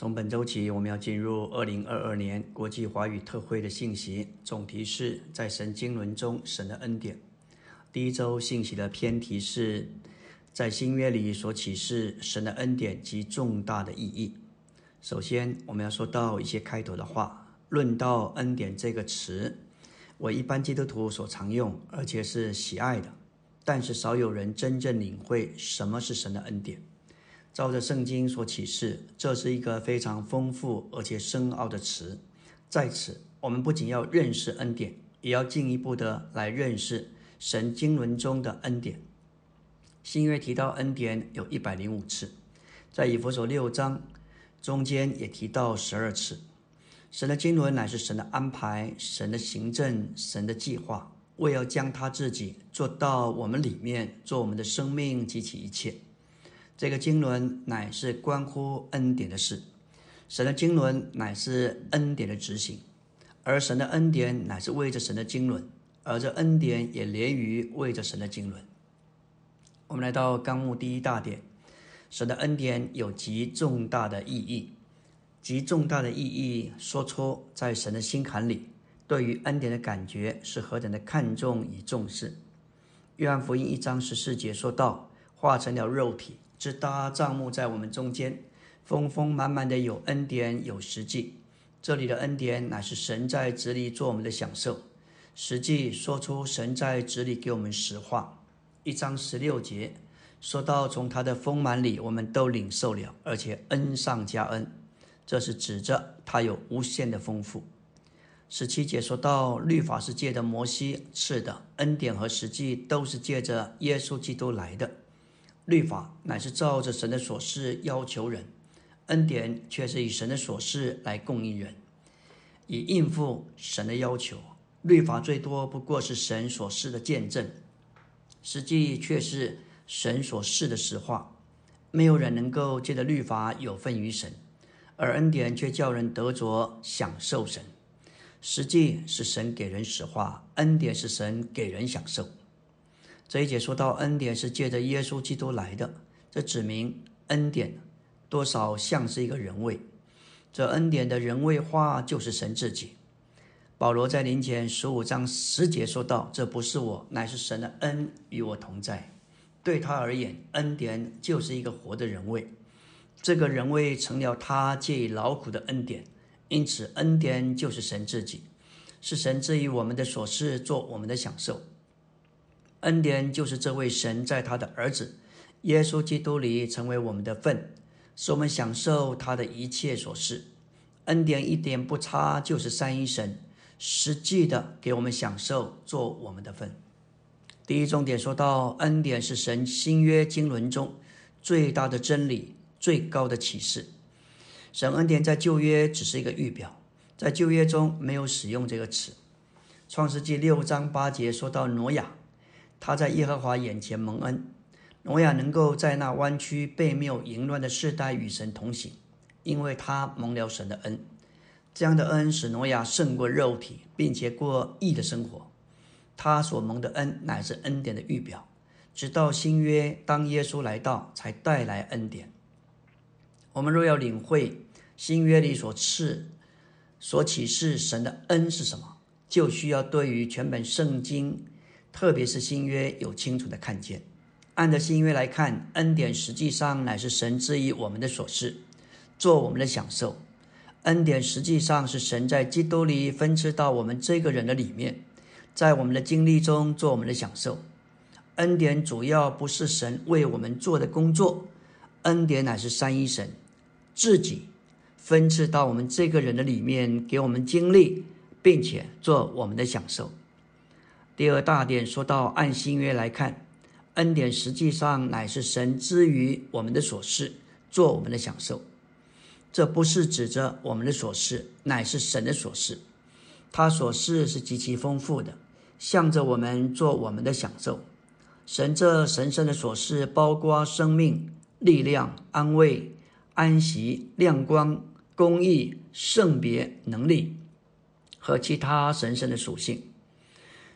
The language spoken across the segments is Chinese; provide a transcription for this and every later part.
从本周起，我们要进入二零二二年国际华语特会的信息，总题是在神经纶中神的恩典。第一周信息的偏题是在新约里所启示神的恩典及重大的意义。首先，我们要说到一些开头的话，论到恩典这个词，我一般基督徒所常用，而且是喜爱的，但是少有人真正领会什么是神的恩典。照着圣经所启示，这是一个非常丰富而且深奥的词。在此，我们不仅要认识恩典，也要进一步的来认识神经纶中的恩典。新约提到恩典有一百零五次，在以弗所六章中间也提到十二次。神的经纶乃是神的安排、神的行政、神的计划，为要将他自己做到我们里面，做我们的生命及其一切。这个经纶乃是关乎恩典的事，神的经纶乃是恩典的执行，而神的恩典乃是为着神的经纶，而这恩典也连于为着神的经纶。我们来到纲目第一大点，神的恩典有极重大的意义，极重大的意义说出在神的心坎里，对于恩典的感觉是何等的看重与重视。约翰福音一章十四节说道：“化成了肉体。”只搭帐幕在我们中间，丰丰满满的有恩典有实际。这里的恩典乃是神在子里做我们的享受，实际说出神在子里给我们实话。一章十六节说到从他的丰满里我们都领受了，而且恩上加恩，这是指着他有无限的丰富。十七节说到律法是借着摩西赐的，恩典和实际都是借着耶稣基督来的。律法乃是照着神的所示要求人，恩典却是以神的所示来供应人，以应付神的要求。律法最多不过是神所示的见证，实际却是神所示的实话。没有人能够借着律法有份于神，而恩典却叫人得着享受神。实际是神给人实话，恩典是神给人享受。这一节说到恩典是借着耶稣基督来的，这指明恩典多少像是一个人位。这恩典的人位化就是神自己。保罗在林前十五章十节说道：“这不是我，乃是神的恩与我同在。”对他而言，恩典就是一个活的人位。这个人位成了他借以劳苦的恩典，因此恩典就是神自己，是神赐予我们的所事，做我们的享受。恩典就是这位神在他的儿子耶稣基督里成为我们的份，使我们享受他的一切所事。恩典一点不差，就是三一神实际的给我们享受，做我们的份。第一重点说到，恩典是神新约经纶中最大的真理、最高的启示。神恩典在旧约只是一个预表，在旧约中没有使用这个词。创世纪六章八节说到挪亚。他在耶和华眼前蒙恩，挪亚能够在那弯曲背谬淫乱的世代与神同行，因为他蒙了神的恩。这样的恩使挪亚胜过肉体，并且过义的生活。他所蒙的恩乃是恩典的预表，直到新约当耶稣来到，才带来恩典。我们若要领会新约里所赐、所启示神的恩是什么，就需要对于全本圣经。特别是新约有清楚的看见，按着新约来看，恩典实际上乃是神赐予我们的所事，做我们的享受。恩典实际上是神在基督里分赐到我们这个人的里面，在我们的经历中做我们的享受。恩典主要不是神为我们做的工作，恩典乃是三一神自己分赐到我们这个人的里面，给我们经历，并且做我们的享受。第二大点说到，按新约来看，恩典实际上乃是神之于我们的所事，做我们的享受。这不是指着我们的所事，乃是神的所事。他所事是极其丰富的，向着我们做我们的享受。神这神圣的所事，包括生命、力量、安慰、安息、亮光、公义、圣别、能力和其他神圣的属性。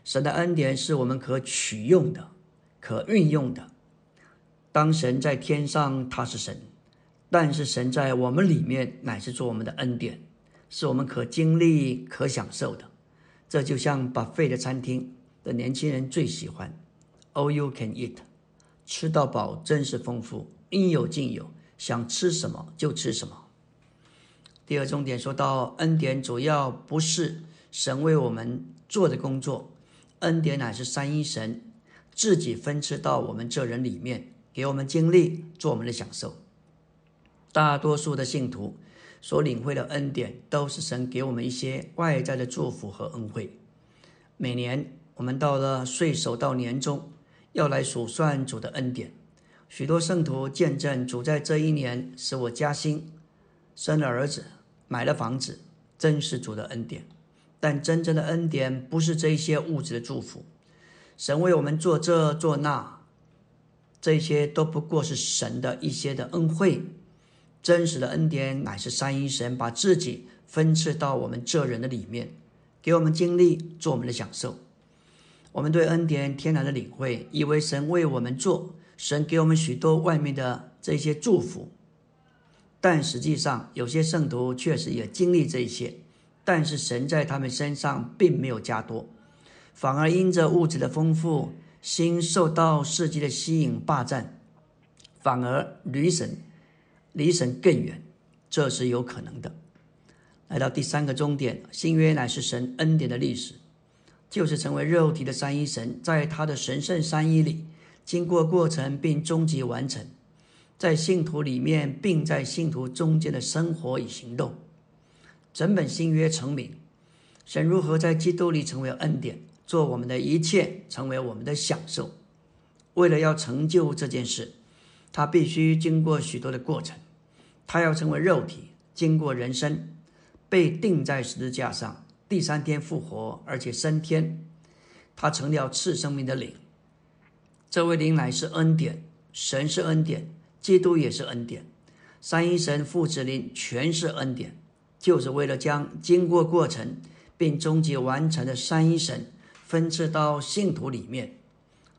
神的恩典是我们可取用的、可运用的。当神在天上，他是神；但是神在我们里面乃是做我们的恩典，是我们可经历、可享受的。这就像把废的餐厅的年轻人最喜欢，All you can eat，吃到饱，真是丰富，应有尽有，想吃什么就吃什么。第二重点说到恩典，主要不是神为我们做的工作，恩典乃是三一神自己分赐到我们这人里面，给我们经历，做我们的享受。大多数的信徒所领会的恩典，都是神给我们一些外在的祝福和恩惠。每年我们到了岁首到年终，要来数算主的恩典。许多圣徒见证主在这一年使我加薪，生了儿子，买了房子，真是主的恩典。但真正的恩典不是这一些物质的祝福，神为我们做这做那，这些都不过是神的一些的恩惠。真实的恩典乃是三一神把自己分赐到我们这人的里面，给我们经历，做我们的享受。我们对恩典天然的领会，以为神为我们做，神给我们许多外面的这些祝福。但实际上，有些圣徒确实也经历这一些，但是神在他们身上并没有加多，反而因着物质的丰富，心受到世界的吸引霸占，反而离神。离神更远，这是有可能的。来到第三个终点，新约乃是神恩典的历史，就是成为肉体的三一神，在他的神圣三一里，经过过程并终极完成，在信徒里面，并在信徒中间的生活与行动。整本新约成名，神如何在基督里成为恩典，做我们的一切，成为我们的享受。为了要成就这件事，他必须经过许多的过程。他要成为肉体，经过人生，被钉在十字架上，第三天复活，而且升天。他成了赐生命的灵。这位灵乃是恩典，神是恩典，基督也是恩典，三一神父子灵全是恩典，就是为了将经过过程并终极完成的三一神分赐到信徒里面。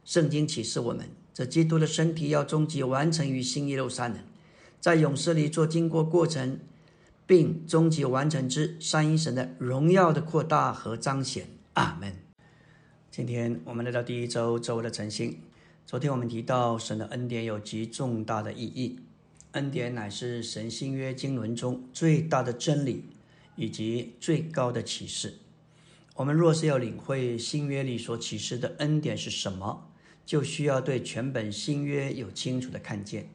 圣经启示我们，这基督的身体要终极完成于新耶路撒冷。在勇士里做经过过程，并终极完成之三一神的荣耀的扩大和彰显。阿门。今天我们来到第一周周的晨星。昨天我们提到神的恩典有极重大的意义，恩典乃是神新约经纶中最大的真理以及最高的启示。我们若是要领会新约里所启示的恩典是什么，就需要对全本新约有清楚的看见。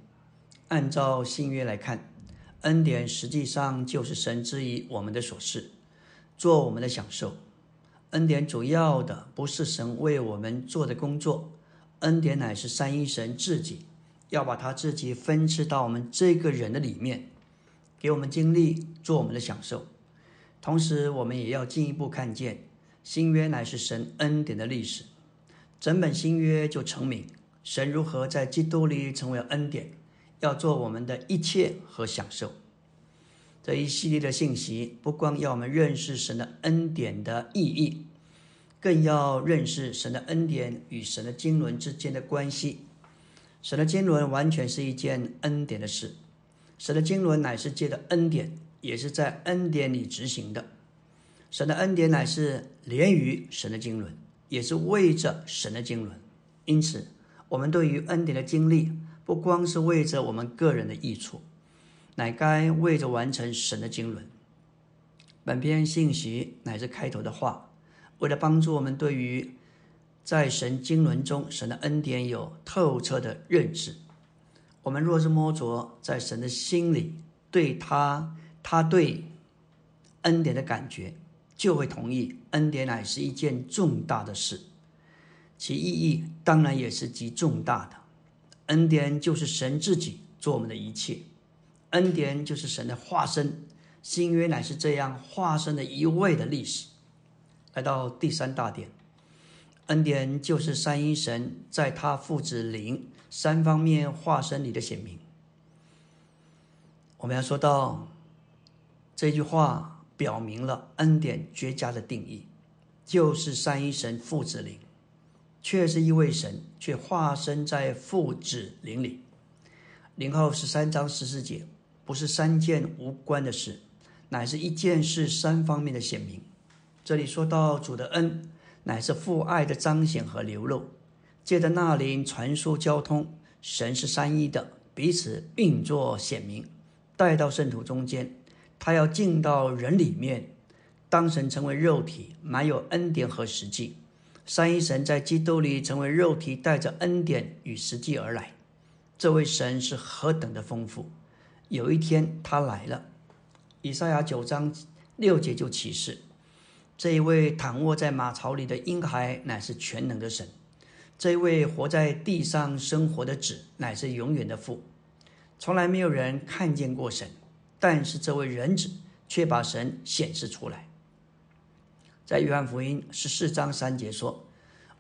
按照新约来看，恩典实际上就是神之于我们的所事，做我们的享受。恩典主要的不是神为我们做的工作，恩典乃是三一神自己要把他自己分赐到我们这个人的里面，给我们经历，做我们的享受。同时，我们也要进一步看见新约乃是神恩典的历史，整本新约就成名，神如何在基督里成为恩典。要做我们的一切和享受这一系列的信息，不光要我们认识神的恩典的意义，更要认识神的恩典与神的经纶之间的关系。神的经纶完全是一件恩典的事，神的经纶乃是借的恩典，也是在恩典里执行的。神的恩典乃是连于神的经纶，也是为着神的经纶。因此，我们对于恩典的经历。不光是为着我们个人的益处，乃该为着完成神的经纶。本篇信息乃是开头的话，为了帮助我们对于在神经纶中神的恩典有透彻的认识。我们若是摸着在神的心里对他他对恩典的感觉，就会同意恩典乃是一件重大的事，其意义当然也是极重大的。恩典就是神自己做我们的一切，恩典就是神的化身，新约乃是这样化身的一位的历史。来到第三大点，恩典就是三一神在他父子灵三方面化身里的显明。我们要说到这句话，表明了恩典绝佳的定义，就是三一神父子灵。却是一位神，却化身在父子灵里。零后十三章十四节，不是三件无关的事，乃是一件事三方面的显明。这里说到主的恩，乃是父爱的彰显和流露，借着那灵传输交通。神是三一的，彼此运作显明，带到圣徒中间。他要进到人里面，当神成为肉体，满有恩典和实际。三一神在基督里成为肉体，带着恩典与实际而来。这位神是何等的丰富！有一天他来了，以赛亚九章六节就启示：这一位躺卧在马槽里的婴孩，乃是全能的神。这一位活在地上生活的子，乃是永远的父。从来没有人看见过神，但是这位人子却把神显示出来。在约翰福音十四章三节说：“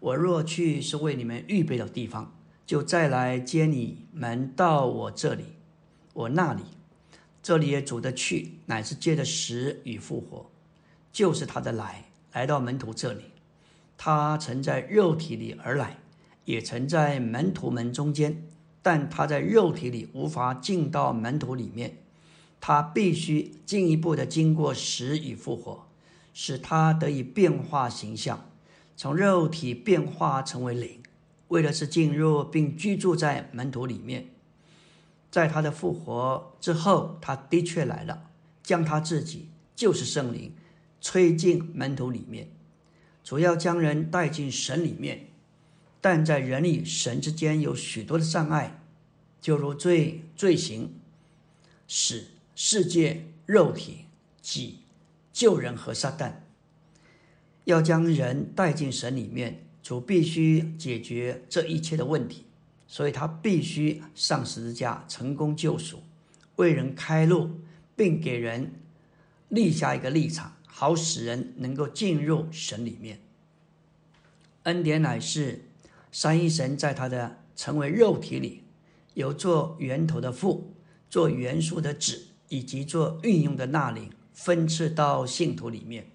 我若去，是为你们预备的地方，就再来接你们到我这里。我那里，这里也主的去，乃是借着死与复活，就是他的来，来到门徒这里。他曾在肉体里而来。”也曾在门徒们中间，但他在肉体里无法进到门徒里面，他必须进一步的经过死与复活，使他得以变化形象，从肉体变化成为灵，为的是进入并居住在门徒里面。在他的复活之后，他的确来了，将他自己就是圣灵吹进门徒里面，主要将人带进神里面。但在人与神之间有许多的障碍，就如罪、罪行、使世界、肉体、己、救人和撒旦。要将人带进神里面，主必须解决这一切的问题，所以他必须上十字架，成功救赎，为人开路，并给人立下一个立场，好使人能够进入神里面。恩典乃是。三一神在他的成为肉体里，有做源头的父，做元素的子，以及做运用的那灵，分赐到信徒里面。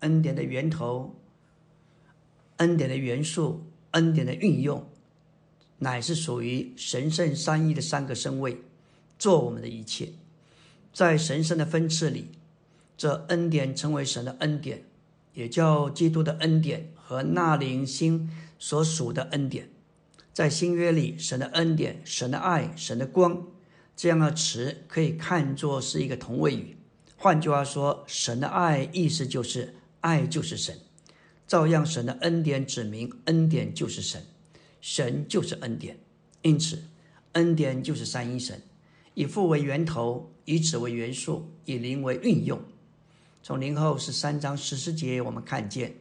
恩典的源头，恩典的元素，恩典的运用，乃是属于神圣三一的三个身位，做我们的一切。在神圣的分赐里，这恩典成为神的恩典，也叫基督的恩典和那灵心。所属的恩典，在新约里，神的恩典、神的爱、神的光，这样的词可以看作是一个同位语。换句话说，神的爱意思就是爱就是神，照样神的恩典指明恩典就是神，神就是恩典。因此，恩典就是三一神，以父为源头，以子为元素，以灵为运用。从零后十三章十四节，我们看见。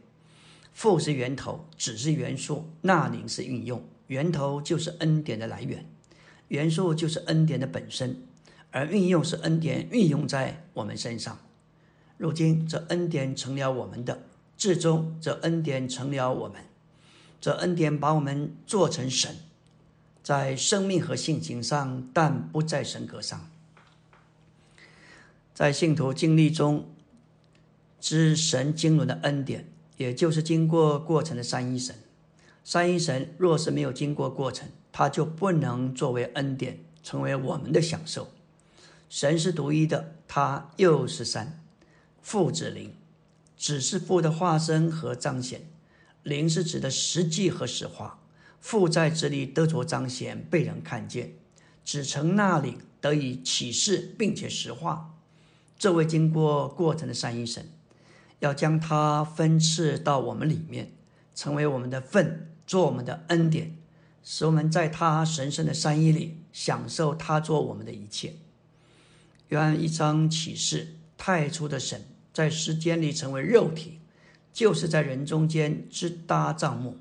父是源头，子是元素，那灵是运用。源头就是恩典的来源，元素就是恩典的本身，而运用是恩典运用在我们身上。如今这恩典成了我们的，至终这恩典成了我们，这恩典把我们做成神，在生命和性情上，但不在神格上。在信徒经历中，知神经纶的恩典。也就是经过过程的三一神，三一神若是没有经过过程，他就不能作为恩典成为我们的享受。神是独一的，他又是三，父子灵，只是父的化身和彰显，灵是指的实际和实化。父在这里得着彰显，被人看见，只成那里得以启示，并且实化。这位经过过程的三一神。要将它分赐到我们里面，成为我们的份，做我们的恩典，使我们在他神圣的山一里享受他做我们的一切。约翰一章启示，太初的神在时间里成为肉体，就是在人中间支搭帐幕。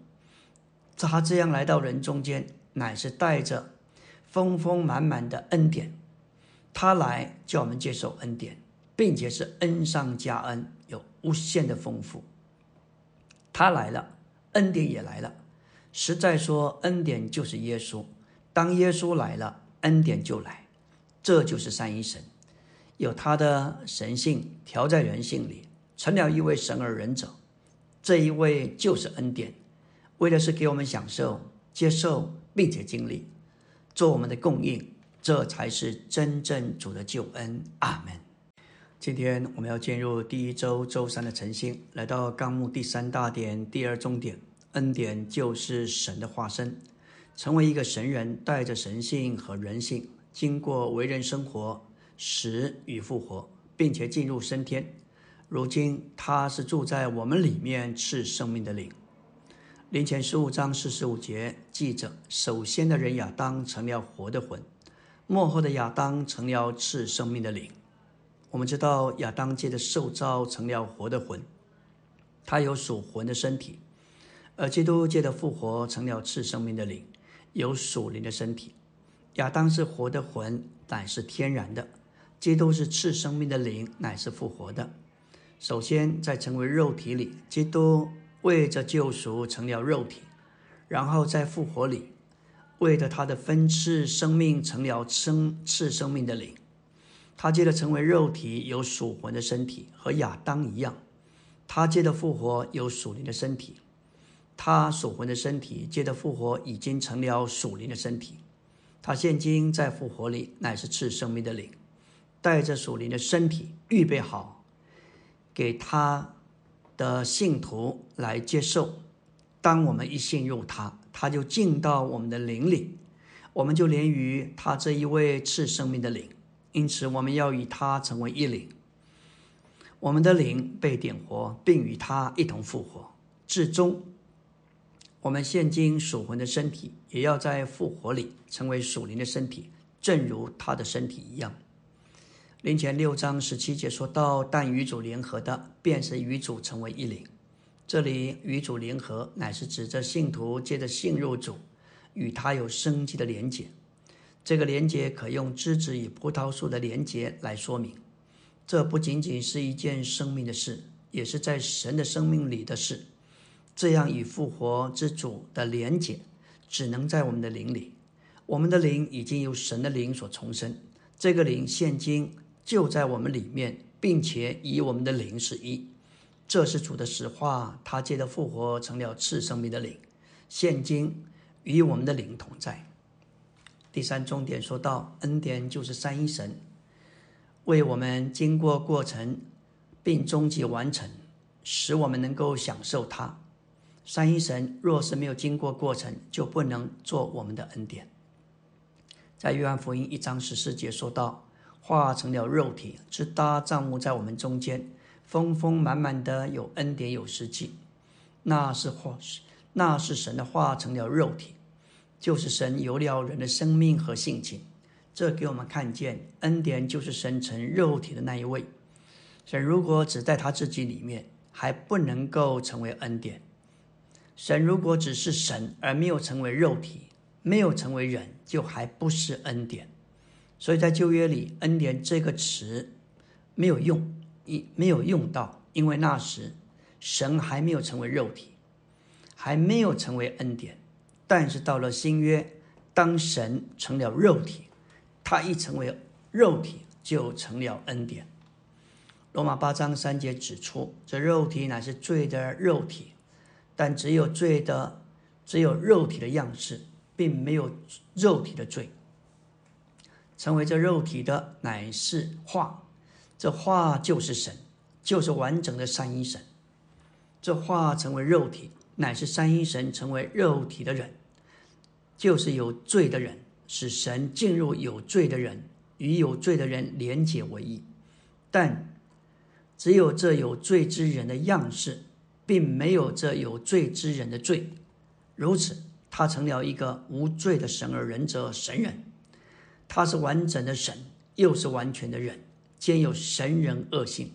他这样来到人中间，乃是带着丰丰满满的恩典。他来叫我们接受恩典，并且是恩上加恩。无限的丰富，他来了，恩典也来了。实在说，恩典就是耶稣。当耶稣来了，恩典就来。这就是三一神，有他的神性调在人性里，成了一位神而人者。这一位就是恩典，为的是给我们享受、接受，并且经历，做我们的供应，这才是真正主的救恩。阿门。今天我们要进入第一周周三的晨星，来到纲目第三大点第二重点，恩典就是神的化身，成为一个神人，带着神性和人性，经过为人生活，死与复活，并且进入升天。如今他是住在我们里面赐生命的灵。灵前十五章四十五节记着：首先的人亚当成了活的魂，末后的亚当成了赐生命的灵。我们知道亚当界的受造成了活的魂，他有属魂的身体；而基督界的复活成了赐生命的灵，有属灵的身体。亚当是活的魂，乃是天然的；基督是赐生命的灵，乃是复活的。首先，在成为肉体里，基督为着救赎成了肉体；然后在复活里，为着他的分赐生命成了生赐生命的灵。他接着成为肉体，有属魂的身体，和亚当一样；他接着复活，有属灵的身体。他属魂的身体接着复活，已经成了属灵的身体。他现今在复活里，乃是赐生命的灵，带着属灵的身体，预备好。给他的信徒来接受。当我们一信入他，他就进到我们的灵里，我们就连于他这一位赐生命的灵。因此，我们要与他成为一灵。我们的灵被点活，并与他一同复活。至终，我们现今属魂的身体也要在复活里成为属灵的身体，正如他的身体一样。灵前六章十七节说到：“但与主联合的，便是与主成为一灵。”这里与主联合，乃是指着信徒借着信入主，与他有生机的连结。这个连结可用枝子与葡萄树的连结来说明。这不仅仅是一件生命的事，也是在神的生命里的事。这样与复活之主的连结，只能在我们的灵里。我们的灵已经由神的灵所重生，这个灵现今。就在我们里面，并且以我们的灵是一，这是主的实话。他借着复活成了次生命的灵，现今与我们的灵同在。第三重点说到，恩典就是三一神为我们经过过程，并终极完成，使我们能够享受它。三一神若是没有经过过程，就不能做我们的恩典。在约翰福音一章十四节说到。化成了肉体，直搭帐幕在我们中间，丰丰满满的有恩典有实际。那是化，那是神的化成了肉体，就是神有了人的生命和性情。这给我们看见，恩典就是神成肉体的那一位。神如果只在他自己里面，还不能够成为恩典。神如果只是神而没有成为肉体，没有成为人，就还不是恩典。所以在旧约里，“恩典”这个词没有用，一没有用到，因为那时神还没有成为肉体，还没有成为恩典。但是到了新约，当神成了肉体，他一成为肉体，就成了恩典。罗马八章三节指出，这肉体乃是罪的肉体，但只有罪的，只有肉体的样式，并没有肉体的罪。成为这肉体的乃是化，这化就是神，就是完整的三一神。这化成为肉体，乃是三一神成为肉体的人，就是有罪的人，使神进入有罪的人，与有罪的人连结为一。但只有这有罪之人的样式，并没有这有罪之人的罪。如此，他成了一个无罪的神而人者神人。他是完整的神，又是完全的人，兼有神人恶性。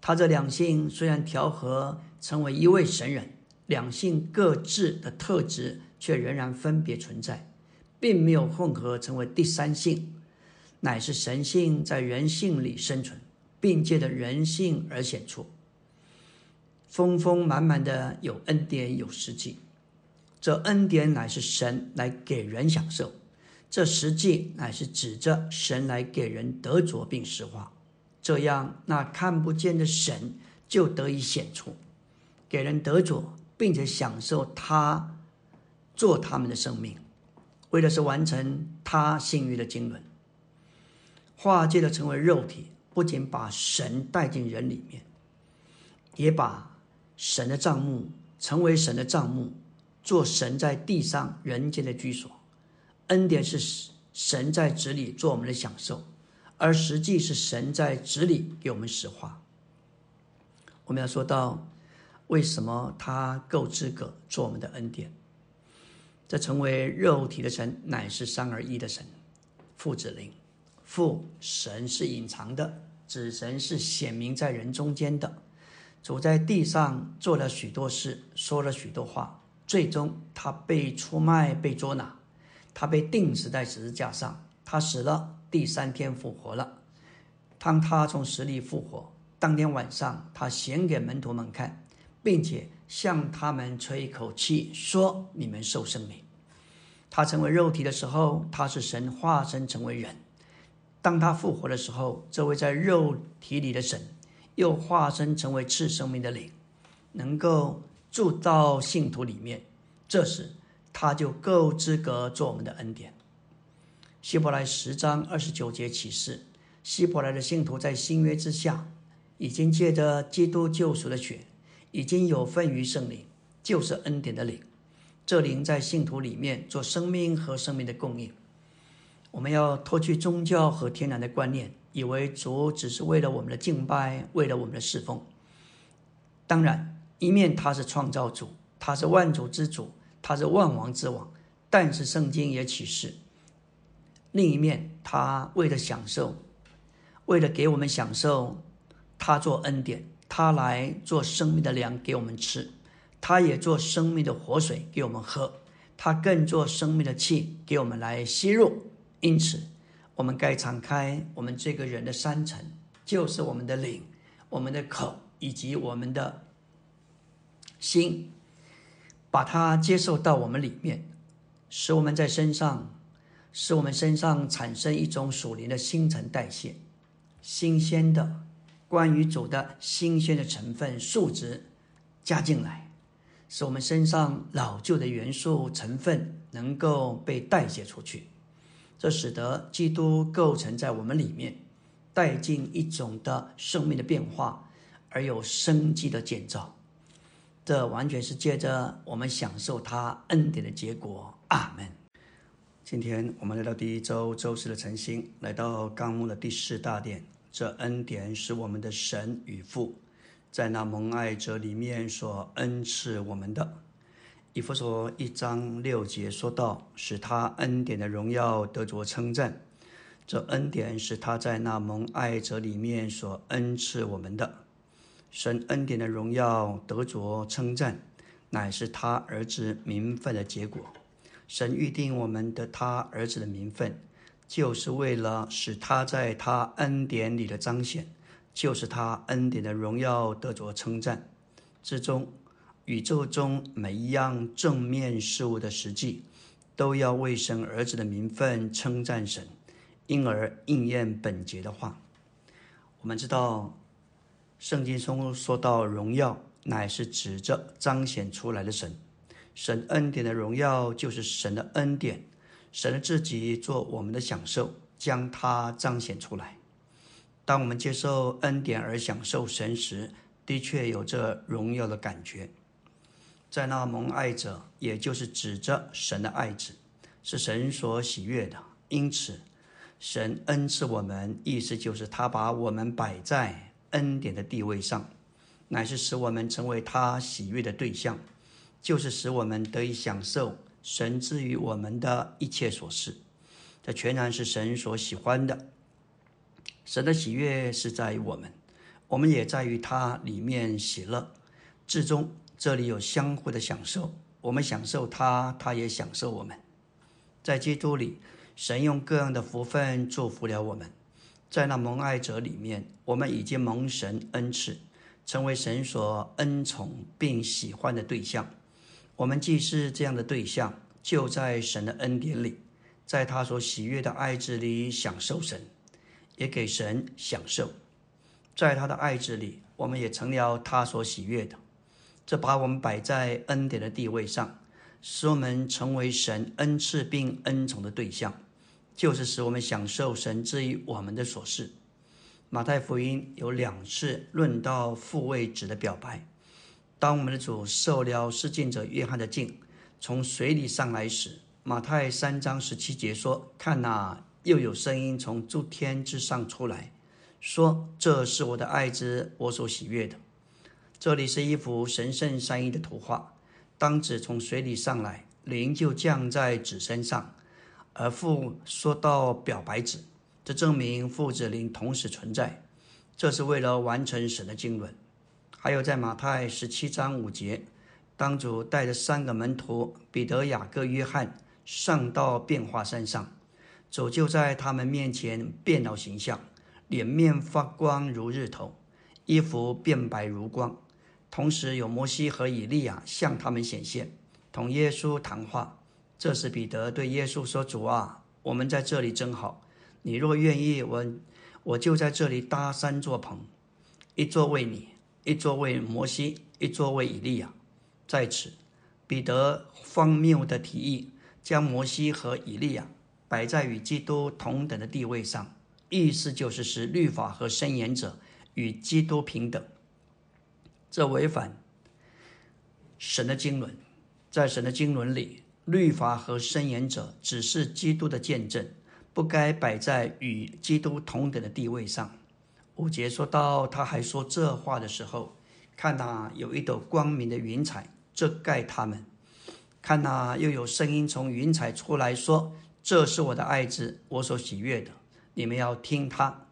他这两性虽然调和成为一位神人，两性各自的特质却仍然分别存在，并没有混合成为第三性，乃是神性在人性里生存，并借着人性而显出，丰丰满满的有恩典有实际。这恩典乃是神来给人享受。这实际乃是指着神来给人得着并实化，这样那看不见的神就得以显出，给人得着，并且享受他做他们的生命。为的是完成他信约的经纶。化界的成为肉体，不仅把神带进人里面，也把神的账目成为神的账目，做神在地上人间的居所。恩典是神在子里做我们的享受，而实际是神在子里给我们实化。我们要说到，为什么他够资格做我们的恩典？这成为肉体的神，乃是三而一的神，父子灵。父神是隐藏的，子神是显明在人中间的。主在地上做了许多事，说了许多话，最终他被出卖，被捉拿，他被钉死在十字架上，他死了，第三天复活了。当他从死里复活，当天晚上，他显给门徒们看，并且向他们吹一口气，说：“你们受生命。”他成为肉体的时候，他是神化身成为人。当他复活的时候，这位在肉体里的神又化身成为赐生命的灵，能够住到信徒里面。这时，他就够资格做我们的恩典。希伯来十章二十九节启示：希伯来的信徒在新约之下，已经借着基督救赎的血，已经有份于圣灵，就是恩典的灵。这灵在信徒里面做生命和生命的供应。我们要脱去宗教和天然的观念，以为主只是为了我们的敬拜，为了我们的侍奉。当然，一面他是创造主，他是万主之主，他是万王之王。但是圣经也启示，另一面他为了享受，为了给我们享受，他做恩典，他来做生命的粮给我们吃，他也做生命的活水给我们喝，他更做生命的气给我们来吸入。因此，我们该敞开我们这个人的三层，就是我们的领、我们的口以及我们的心，把它接受到我们里面，使我们在身上，使我们身上产生一种属灵的新陈代谢，新鲜的关于主的新鲜的成分数值加进来，使我们身上老旧的元素成分能够被代谢出去。这使得基督构成在我们里面，带进一种的生命的变化，而有生机的建造。这完全是借着我们享受他恩典的结果。阿门。今天我们来到第一周周四的晨星，来到纲目的第四大点。这恩典是我们的神与父在那蒙爱者里面所恩赐我们的。以弗所一章六节说到，使他恩典的荣耀得着称赞。这恩典是他在那蒙爱者里面所恩赐我们的。神恩典的荣耀得着称赞，乃是他儿子名分的结果。神预定我们的他儿子的名分，就是为了使他在他恩典里的彰显，就是他恩典的荣耀得着称赞之中。宇宙中每一样正面事物的实际，都要为神儿子的名分称赞神，因而应验本节的话。我们知道，圣经中说到荣耀，乃是指着彰显出来的神。神恩典的荣耀，就是神的恩典，神自己做我们的享受，将它彰显出来。当我们接受恩典而享受神时，的确有这荣耀的感觉。在那蒙爱者，也就是指着神的爱子，是神所喜悦的。因此，神恩赐我们，意思就是他把我们摆在恩典的地位上，乃是使我们成为他喜悦的对象，就是使我们得以享受神赐予我们的一切所事。这全然是神所喜欢的。神的喜悦是在于我们，我们也在于他里面喜乐，至终。这里有相互的享受，我们享受他，他也享受我们。在基督里，神用各样的福分祝福了我们。在那蒙爱者里面，我们已经蒙神恩赐，成为神所恩宠并喜欢的对象。我们既是这样的对象，就在神的恩典里，在他所喜悦的爱子里享受神，也给神享受。在他的爱子里，我们也成了他所喜悦的。这把我们摆在恩典的地位上，使我们成为神恩赐并恩宠的对象，就是使我们享受神之于我们的所事。马太福音有两次论到父位子的表白。当我们的主受了施浸者约翰的浸，从水里上来时，马太三章十七节说：“看哪，又有声音从诸天之上出来，说：这是我的爱子，我所喜悦的。”这里是一幅神圣三一的图画。当子从水里上来，灵就降在子身上，而父说到表白子，这证明父子灵同时存在。这是为了完成神的经纶。还有在马太十七章五节，当主带着三个门徒彼得、雅各、约翰上到变化山上，主就在他们面前变了形象，脸面发光如日头，衣服变白如光。同时有摩西和以利亚向他们显现，同耶稣谈话。这时彼得对耶稣说：“主啊，我们在这里真好。你若愿意，我我就在这里搭三座棚，一座为你。”一座为摩西，一座为以利亚。在此，彼得荒谬的提议将摩西和以利亚摆在与基督同等的地位上，意思就是使律法和申言者与基督平等。这违反神的经纶。在神的经纶里，律法和申言者只是基督的见证，不该摆在与基督同等的地位上。五节说到，他还说这话的时候，看那有一朵光明的云彩遮盖他们，看那又有声音从云彩出来说：“这是我的爱子，我所喜悦的，你们要听他。”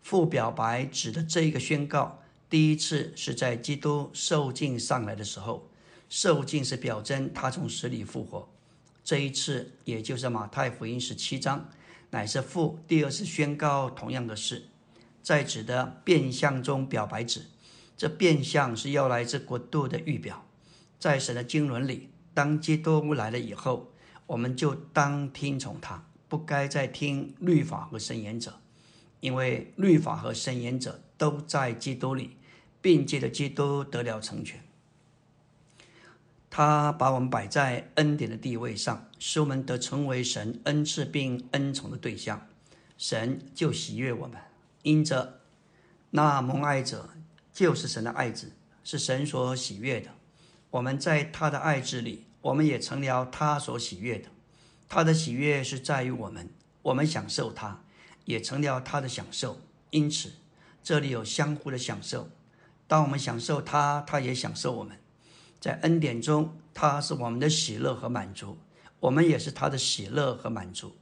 父表白指的这一个宣告，第一次是在基督受尽上来的时候，受尽是表征他从死里复活。这一次，也就是马太福音十七章，乃是父第二次宣告同样的事。在指的变相中表白指，这变相是要来自国度的预表。在神的经纶里，当基督来了以后，我们就当听从他，不该再听律法和神言者，因为律法和神言者都在基督里，并借着基督得了成全。他把我们摆在恩典的地位上，使我们得成为神恩赐并恩宠的对象，神就喜悦我们。因着那蒙爱者就是神的爱子，是神所喜悦的。我们在他的爱子里，我们也成了他所喜悦的。他的喜悦是在于我们，我们享受他，也成了他的享受。因此，这里有相互的享受。当我们享受他，他也享受我们。在恩典中，他是我们的喜乐和满足，我们也是他的喜乐和满足。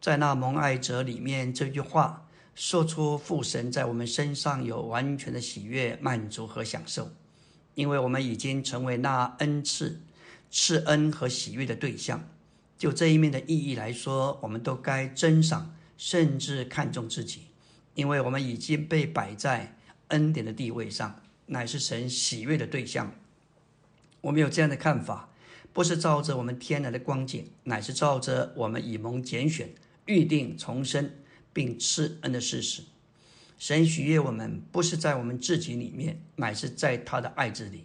在那蒙爱者里面，这句话。说出父神在我们身上有完全的喜悦、满足和享受，因为我们已经成为那恩赐、赐恩和喜悦的对象。就这一面的意义来说，我们都该珍赏，甚至看重自己，因为我们已经被摆在恩典的地位上，乃是神喜悦的对象。我们有这样的看法，不是照着我们天然的光景，乃是照着我们以蒙拣选、预定重生。并赐恩的事实，神喜悦我们，不是在我们自己里面，乃是在他的爱子里。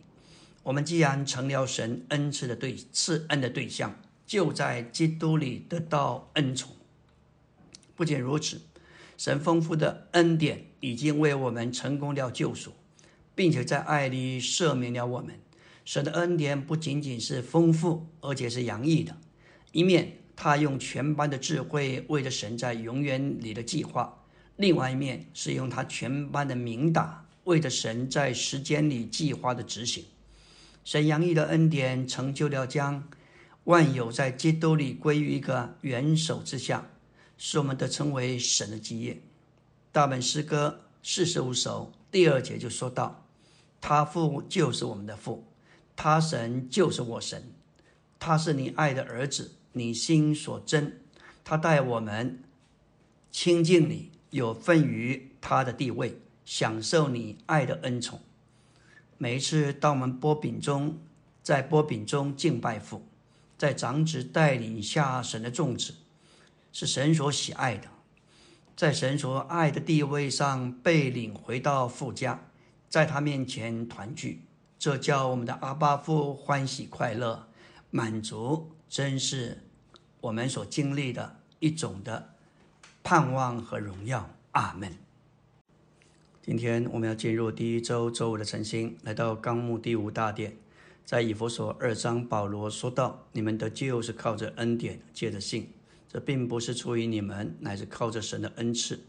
我们既然成了神恩赐的对赐恩的对象，就在基督里得到恩宠。不仅如此，神丰富的恩典已经为我们成功了救赎，并且在爱里赦免了我们。神的恩典不仅仅是丰富，而且是洋溢的，一面。他用全班的智慧为着神在永远里的计划，另外一面是用他全班的明达为着神在时间里计划的执行。神洋溢的恩典成就了将万有在基督里归于一个元首之下，使我们得称为神的基业。大本诗歌四十五首第二节就说到：“他父就是我们的父，他神就是我神，他是你爱的儿子。”你心所真，他待我们亲近你，有份于他的地位，享受你爱的恩宠。每一次当我们波饼中，在波饼中敬拜父，在长子带领下神的众子，是神所喜爱的，在神所爱的地位上被领回到父家，在他面前团聚，这叫我们的阿巴父欢喜快乐。满足，真是我们所经历的一种的盼望和荣耀。阿门。今天我们要进入第一周周五的晨星，来到纲目第五大殿，在以弗所二章，保罗说道：“你们的救是靠着恩典，借着信。这并不是出于你们，乃是靠着神的恩赐。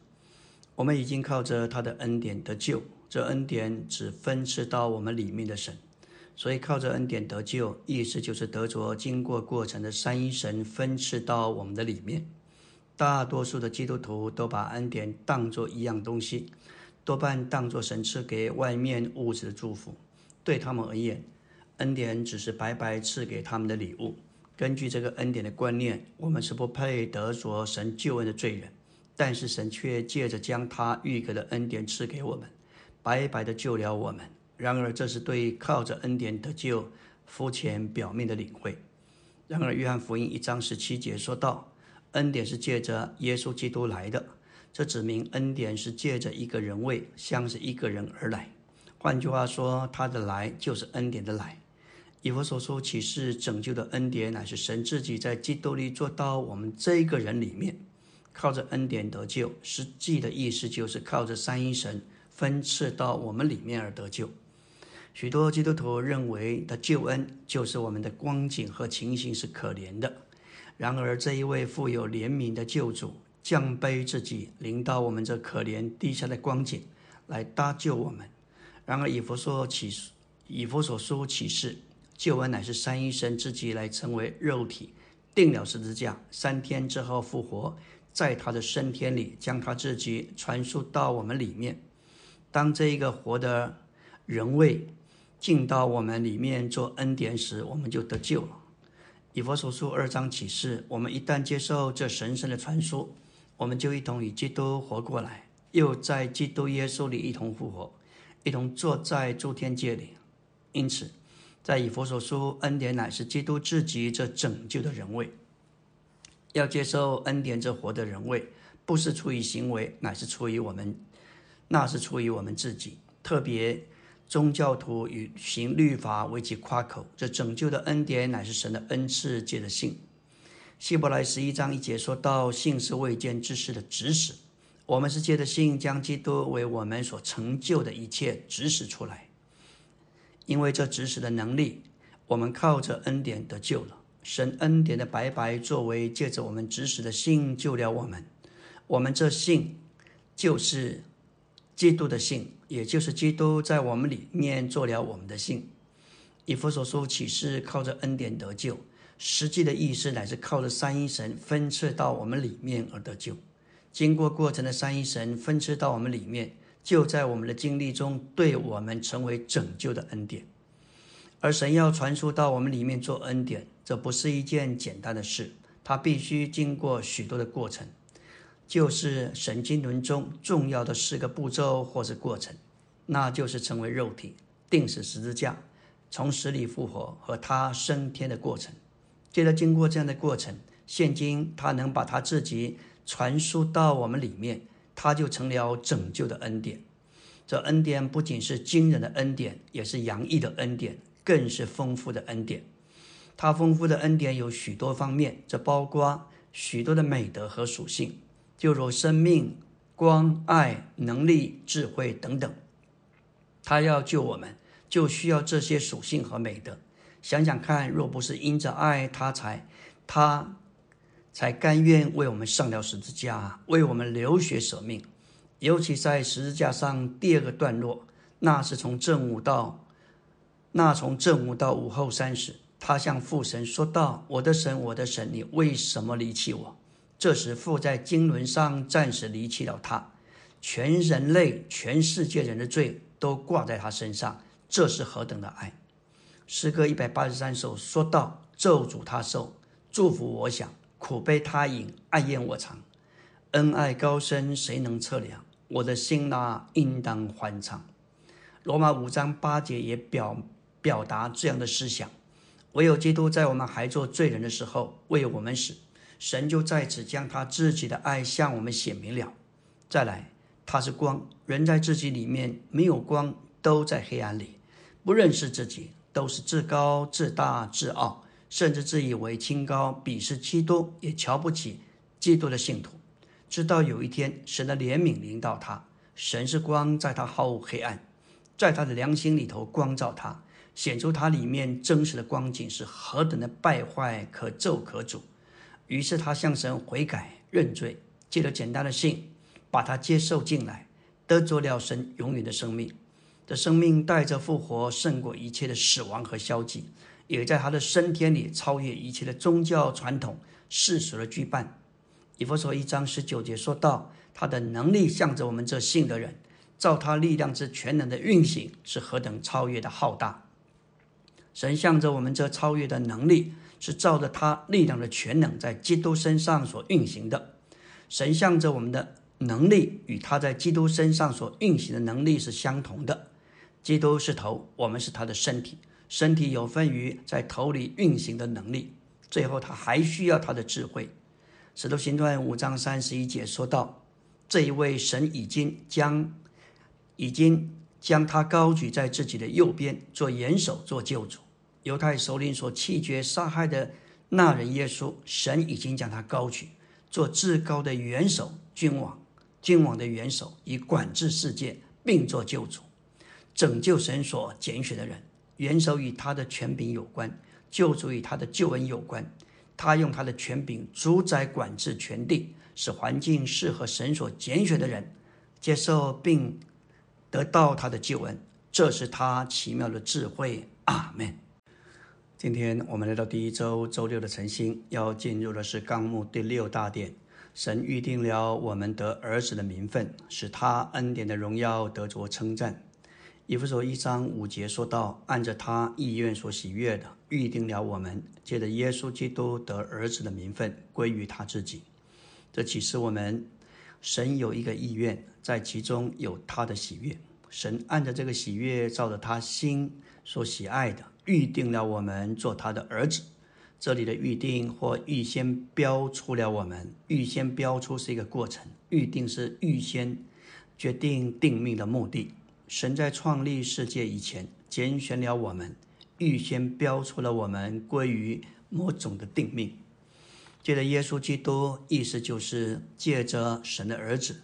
我们已经靠着他的恩典得救，这恩典只分赐到我们里面的神。所以靠着恩典得救，意思就是得着经过过程的三一神分赐到我们的里面。大多数的基督徒都把恩典当作一样东西。”多半当作神赐给外面物质的祝福，对他们而言，恩典只是白白赐给他们的礼物。根据这个恩典的观念，我们是不配得着神救恩的罪人，但是神却借着将他预格的恩典赐给我们，白白的救了我们。然而，这是对靠着恩典得救肤浅表面的领会。然而，约翰福音一章十七节说道：“恩典是借着耶稣基督来的。”这指明恩典是借着一个人位，像是一个人而来。换句话说，他的来就是恩典的来。以弗所说启示拯救的恩典，乃是神自己在基督里做到我们这个人里面，靠着恩典得救。实际的意思就是靠着三一神分赐到我们里面而得救。许多基督徒认为的救恩就是我们的光景和情形是可怜的，然而这一位富有怜悯的救主。降卑自己，临到我们这可怜低下的光景，来搭救我们。然而以佛所启，以佛所说启示，救恩乃是三一神自己来成为肉体，定了十字架，三天之后复活，在他的升天里将他自己传输到我们里面。当这一个活的人位进到我们里面做恩典时，我们就得救了。以佛所说二章启示，我们一旦接受这神圣的传说。我们就一同与基督活过来，又在基督耶稣里一同复活，一同坐在诸天界里。因此，在以佛所说，恩典乃是基督自己这拯救的人位。要接受恩典这活的人位，不是出于行为，乃是出于我们，那是出于我们自己。特别宗教徒与行律法为其夸口，这拯救的恩典乃是神的恩赐，借着信。希伯来十一章一节说到：“信是未见之事的指使。”我们是借着信将基督为我们所成就的一切指使出来。因为这指使的能力，我们靠着恩典得救了。神恩典的白白作为，借着我们指使的信救了我们。我们这信就是基督的信，也就是基督在我们里面做了我们的信。以弗所书启示靠着恩典得救。实际的意思乃是靠着三一神分赐到我们里面而得救。经过过程的三一神分赐到我们里面，就在我们的经历中对我们成为拯救的恩典。而神要传输到我们里面做恩典，这不是一件简单的事，它必须经过许多的过程，就是神经轮中重要的四个步骤或是过程，那就是成为肉体、定死十字架、从死里复活和他升天的过程。接着经过这样的过程，现今他能把他自己传输到我们里面，他就成了拯救的恩典。这恩典不仅是惊人的恩典，也是洋溢的恩典，更是丰富的恩典。他丰富的恩典有许多方面，这包括许多的美德和属性，就如生命、光、爱、能力、智慧等等。他要救我们，就需要这些属性和美德。想想看，若不是因着爱他才，他才甘愿为我们上了十字架，为我们流血舍命。尤其在十字架上第二个段落，那是从正午到那从正午到午后三时，他向父神说道：“我的神，我的神，你为什么离弃我？”这时父在经纶上暂时离弃了他，全人类、全世界人的罪都挂在他身上，这是何等的爱！诗歌一百八十三首说道：“咒诅他受，祝福我想；苦悲他饮，爱厌我尝。恩爱高深，谁能测量？我的心呐，应当欢畅。”罗马五章八节也表表达这样的思想：唯有基督在我们还做罪人的时候为我们死，神就在此将他自己的爱向我们显明了。再来，他是光，人在自己里面没有光，都在黑暗里，不认识自己。都是自高自大自傲，甚至自以为清高，鄙视基督，也瞧不起基督的信徒。直到有一天，神的怜悯临到他，神是光，在他毫无黑暗，在他的良心里头光照他，显出他里面真实的光景是何等的败坏，可咒可诅。于是他向神悔改认罪，借着简单的信，把他接受进来，得着了神永远的生命。这生命带着复活，胜过一切的死亡和消极，也在他的升天里超越一切的宗教传统、世俗的羁绊。以弗所一章十九节说到，他的能力向着我们这信的人，照他力量之全能的运行，是何等超越的浩大。神向着我们这超越的能力。是照着他力量的全能在基督身上所运行的，神向着我们的能力与他在基督身上所运行的能力是相同的。基督是头，我们是他的身体，身体有分于在头里运行的能力。最后，他还需要他的智慧。使徒行传五章三十一节说到：“这一位神已经将已经将他高举在自己的右边，做元首，做救主。”犹太首领所弃绝杀害的那人耶稣，神已经将他高举，做至高的元首、君王、君王的元首，以管制世界，并做救主，拯救神所拣选的人。元首与他的权柄有关，救主与他的救恩有关。他用他的权柄主宰管制全地，使环境适合神所拣选的人接受并得到他的救恩。这是他奇妙的智慧。阿门。今天我们来到第一周周六的晨星，要进入的是纲目第六大点。神预定了我们得儿子的名分，使他恩典的荣耀得着称赞。以弗所一章五节说到，按着他意愿所喜悦的，预定了我们借着耶稣基督得儿子的名分归于他自己。这启示我们，神有一个意愿，在其中有他的喜悦。神按着这个喜悦，照着他心所喜爱的。预定了我们做他的儿子，这里的预定或预先标出了我们，预先标出是一个过程，预定是预先决定定命的目的。神在创立世界以前拣选了我们，预先标出了我们归于某种的定命。借着耶稣基督，意思就是借着神的儿子，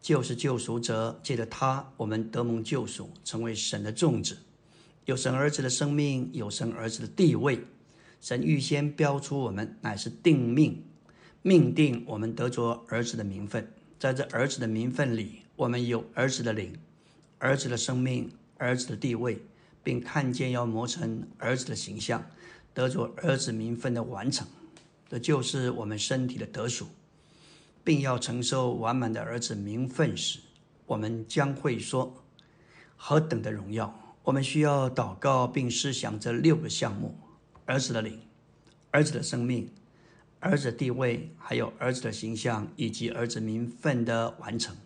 就是救赎者，借着他，我们得蒙救赎，成为神的众子。有神儿子的生命，有神儿子的地位。神预先标出我们，乃是定命，命定我们得着儿子的名分。在这儿子的名分里，我们有儿子的灵、儿子的生命、儿子的地位，并看见要磨成儿子的形象，得着儿子名分的完成。这就是我们身体的得属，并要承受完满的儿子名分时，我们将会说：何等的荣耀！我们需要祷告并思想这六个项目：儿子的灵、儿子的生命、儿子的地位，还有儿子的形象，以及儿子名分的完成。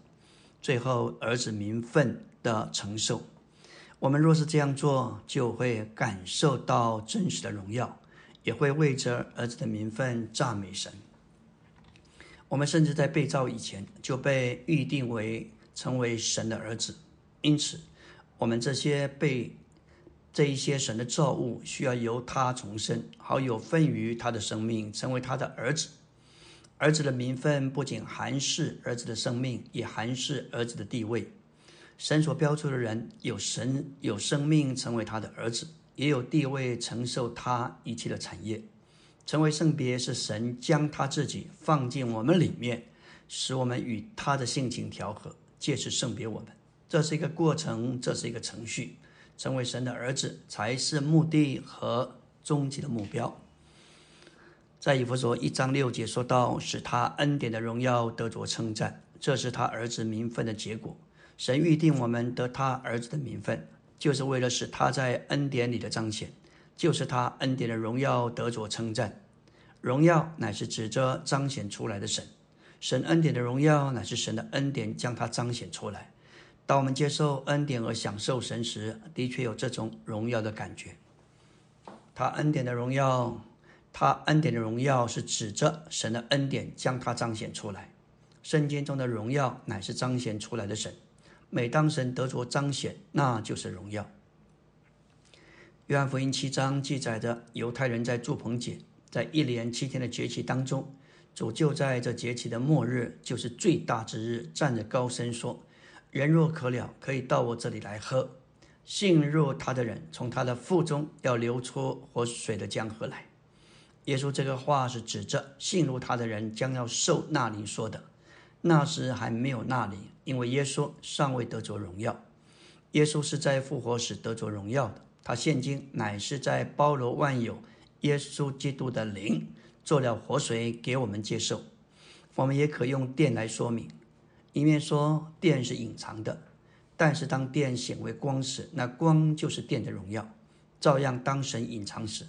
最后，儿子名分的承受。我们若是这样做，就会感受到真实的荣耀，也会为着儿子的名分赞美神。我们甚至在被造以前就被预定为成为神的儿子，因此。我们这些被这一些神的造物，需要由他重生，好有份于他的生命，成为他的儿子。儿子的名分不仅含示儿子的生命，也含示儿子的地位。神所标出的人，有神有生命，成为他的儿子，也有地位，承受他一切的产业。成为圣别，是神将他自己放进我们里面，使我们与他的性情调和，借此圣别我们。这是一个过程，这是一个程序。成为神的儿子才是目的和终极的目标。在以弗所一章六节说到，使他恩典的荣耀得着称赞，这是他儿子名分的结果。神预定我们得他儿子的名分，就是为了使他在恩典里的彰显，就是他恩典的荣耀得着称赞。荣耀乃是指着彰显出来的神，神恩典的荣耀乃是神的恩典将他彰显出来。当我们接受恩典而享受神时，的确有这种荣耀的感觉。他恩典的荣耀，他恩典的荣耀是指着神的恩典将他彰显出来。圣经中的荣耀乃是彰显出来的神。每当神得着彰显，那就是荣耀。约翰福音七章记载着犹太人在祝棚节，在一连七天的节期当中，主就在这节期的末日，就是最大之日，站着高声说：“人若渴了，可以到我这里来喝。信入他的人，从他的腹中要流出活水的江河来。”耶稣这个话是指着信入他的人将要受纳灵说的。那时还没有纳灵，因为耶稣尚未得着荣耀。耶稣是在复活时得着荣耀的。他现今乃是在包罗万有，耶稣基督的灵做了活水给我们接受。我们也可用电来说明，一面说电是隐藏的，但是当电显为光时，那光就是电的荣耀。照样，当神隐藏时，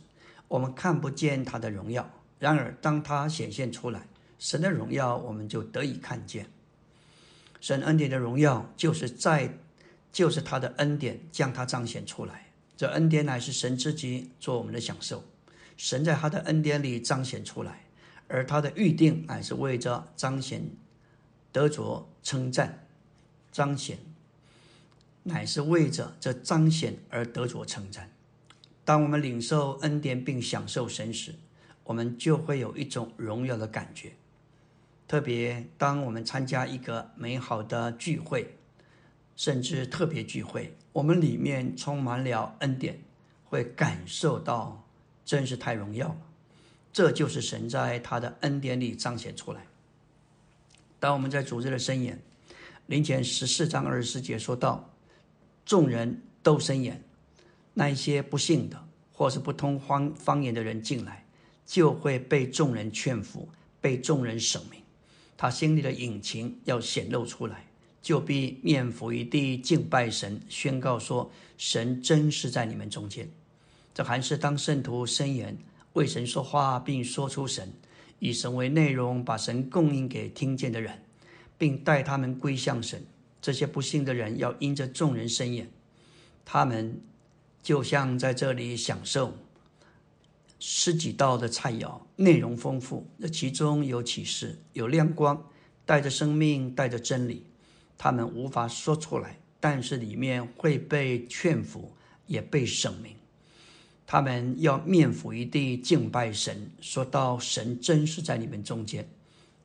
我们看不见他的荣耀；然而，当他显现出来，神的荣耀我们就得以看见。神恩典的荣耀，就是在，就是他的恩典将他彰显出来。这恩典乃是神自己做我们的享受，神在他的恩典里彰显出来，而他的预定乃是为着彰显得着称赞，彰显乃是为着这彰显而得着称赞。当我们领受恩典并享受神时，我们就会有一种荣耀的感觉。特别当我们参加一个美好的聚会。甚至特别聚会，我们里面充满了恩典，会感受到真是太荣耀了。这就是神在他的恩典里彰显出来。当我们在主日的申言，林前十四章二十四节说到，众人都申言，那一些不信的或是不通方方言的人进来，就会被众人劝服，被众人省明，他心里的隐情要显露出来。就必面伏于地敬拜神，宣告说：“神真是在你们中间。”这还是当圣徒申言为神说话，并说出神，以神为内容，把神供应给听见的人，并带他们归向神。这些不信的人要因着众人申言，他们就像在这里享受十几道的菜肴，内容丰富，这其中有启示，有亮光，带着生命，带着真理。他们无法说出来，但是里面会被劝服，也被省明。他们要面伏于地敬拜神，说到神真是在你们中间，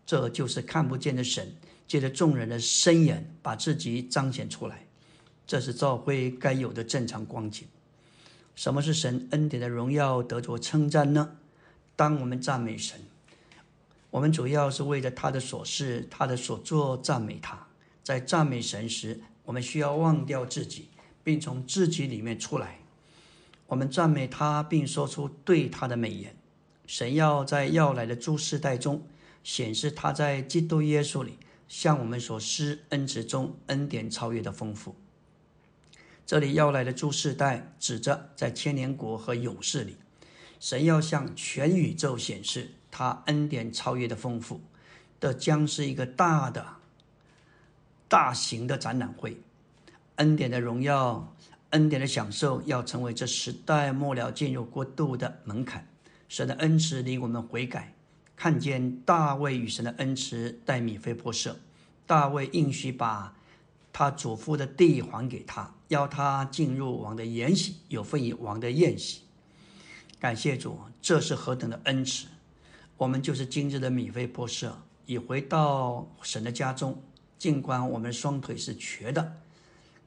这就是看不见的神，借着众人的伸言，把自己彰显出来。这是教会该有的正常光景。什么是神恩典的荣耀得着称赞呢？当我们赞美神，我们主要是为着他的所事、他的所作赞美他。在赞美神时，我们需要忘掉自己，并从自己里面出来。我们赞美他，并说出对他的美言。神要在要来的诸世代中显示他在基督耶稣里向我们所施恩慈中恩典超越的丰富。这里要来的诸世代指着在千年国和勇士里，神要向全宇宙显示他恩典超越的丰富。这将是一个大的。大型的展览会，恩典的荣耀，恩典的享受，要成为这时代末了进入国度的门槛。神的恩慈令我们悔改，看见大卫与神的恩慈带米非波设，大卫应许把他祖父的地还给他，要他进入王的筵席，有份于王的宴席。感谢主，这是何等的恩慈！我们就是今日的米非波设，已回到神的家中。尽管我们双腿是瘸的，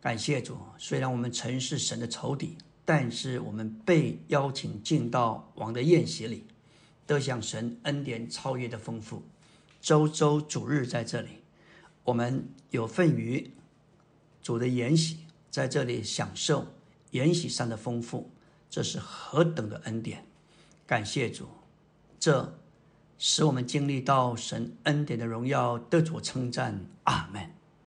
感谢主。虽然我们曾是神的仇敌，但是我们被邀请进到王的宴席里，得享神恩典超越的丰富。周周主日在这里，我们有份于主的筵席，在这里享受筵席上的丰富，这是何等的恩典！感谢主，这。使我们经历到神恩典的荣耀，得主称赞，阿门。